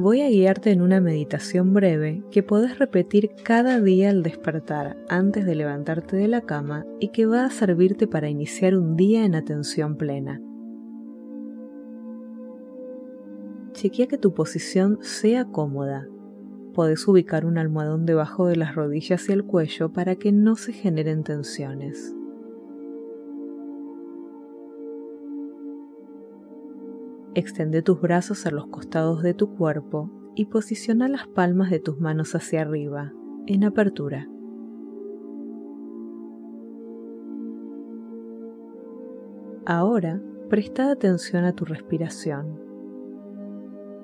voy a guiarte en una meditación breve que podés repetir cada día al despertar antes de levantarte de la cama y que va a servirte para iniciar un día en atención plena. Chequea que tu posición sea cómoda. Podés ubicar un almohadón debajo de las rodillas y el cuello para que no se generen tensiones. Extende tus brazos a los costados de tu cuerpo y posiciona las palmas de tus manos hacia arriba, en apertura. Ahora, presta atención a tu respiración.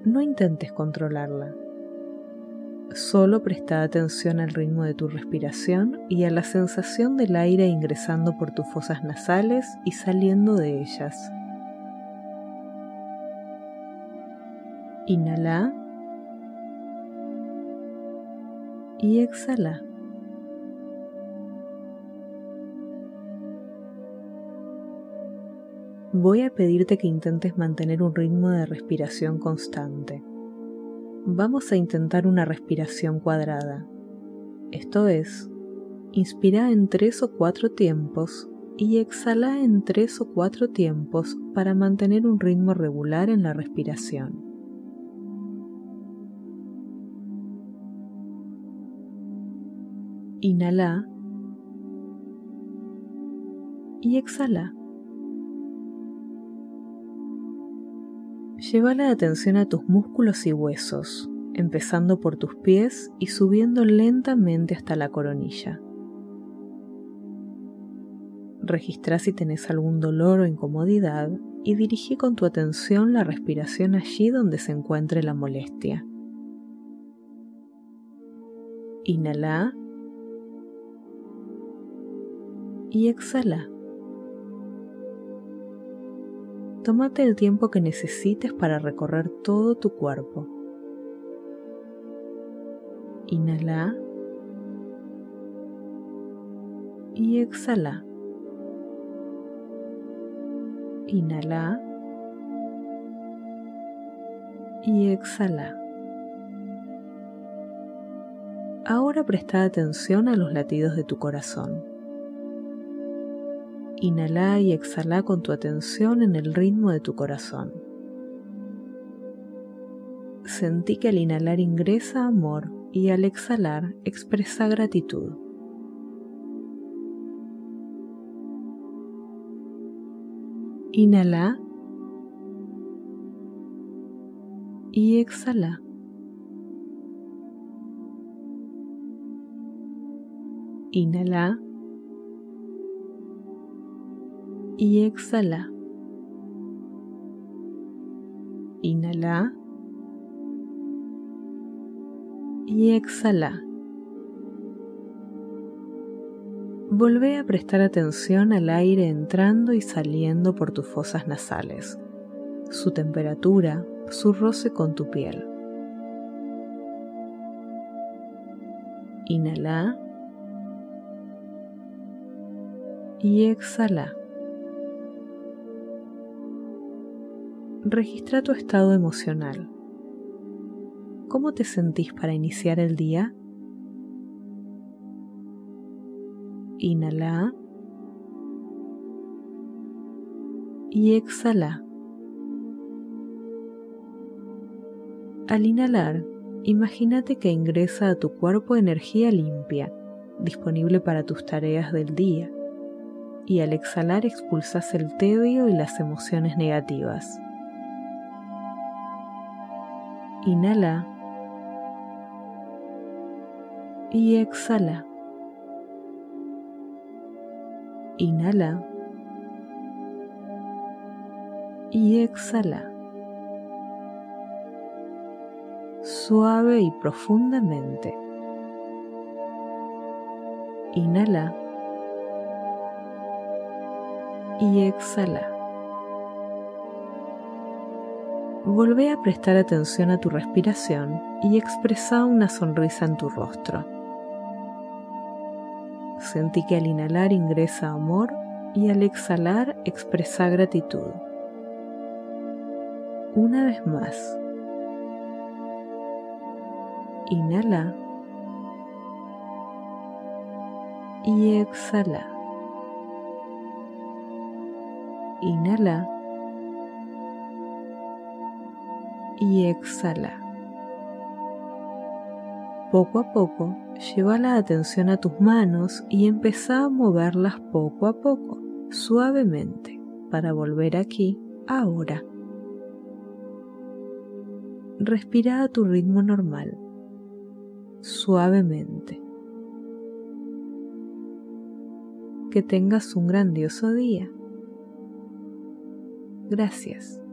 No intentes controlarla. Solo presta atención al ritmo de tu respiración y a la sensación del aire ingresando por tus fosas nasales y saliendo de ellas. Inhala y exhala. Voy a pedirte que intentes mantener un ritmo de respiración constante. Vamos a intentar una respiración cuadrada. Esto es, inspira en tres o cuatro tiempos y exhala en tres o cuatro tiempos para mantener un ritmo regular en la respiración. Inhala y exhala. Lleva la atención a tus músculos y huesos, empezando por tus pies y subiendo lentamente hasta la coronilla. Registra si tenés algún dolor o incomodidad y dirigí con tu atención la respiración allí donde se encuentre la molestia. Inhala y exhala. Tómate el tiempo que necesites para recorrer todo tu cuerpo. Inhala y exhala. Inhala y exhala. Ahora presta atención a los latidos de tu corazón. Inhala y exhala con tu atención en el ritmo de tu corazón. Sentí que al inhalar ingresa amor y al exhalar expresa gratitud. Inhala y exhala. Inhala y exhala. Inhala y exhala. Volvé a prestar atención al aire entrando y saliendo por tus fosas nasales, su temperatura, su roce con tu piel. Inhala y exhala. Registra tu estado emocional. ¿Cómo te sentís para iniciar el día? Inhala y exhala. Al inhalar, imagínate que ingresa a tu cuerpo energía limpia, disponible para tus tareas del día, y al exhalar expulsas el tedio y las emociones negativas. Inhala y exhala. Inhala y exhala. Suave y profundamente. Inhala y exhala. Volvé a prestar atención a tu respiración y expresa una sonrisa en tu rostro. Sentí que al inhalar ingresa amor y al exhalar expresa gratitud. Una vez más. Inhala y exhala. Inhala y exhala. Poco a poco, lleva la atención a tus manos y empieza a moverlas poco a poco, suavemente, para volver aquí, ahora. Respira a tu ritmo normal, suavemente. Que tengas un grandioso día. Gracias.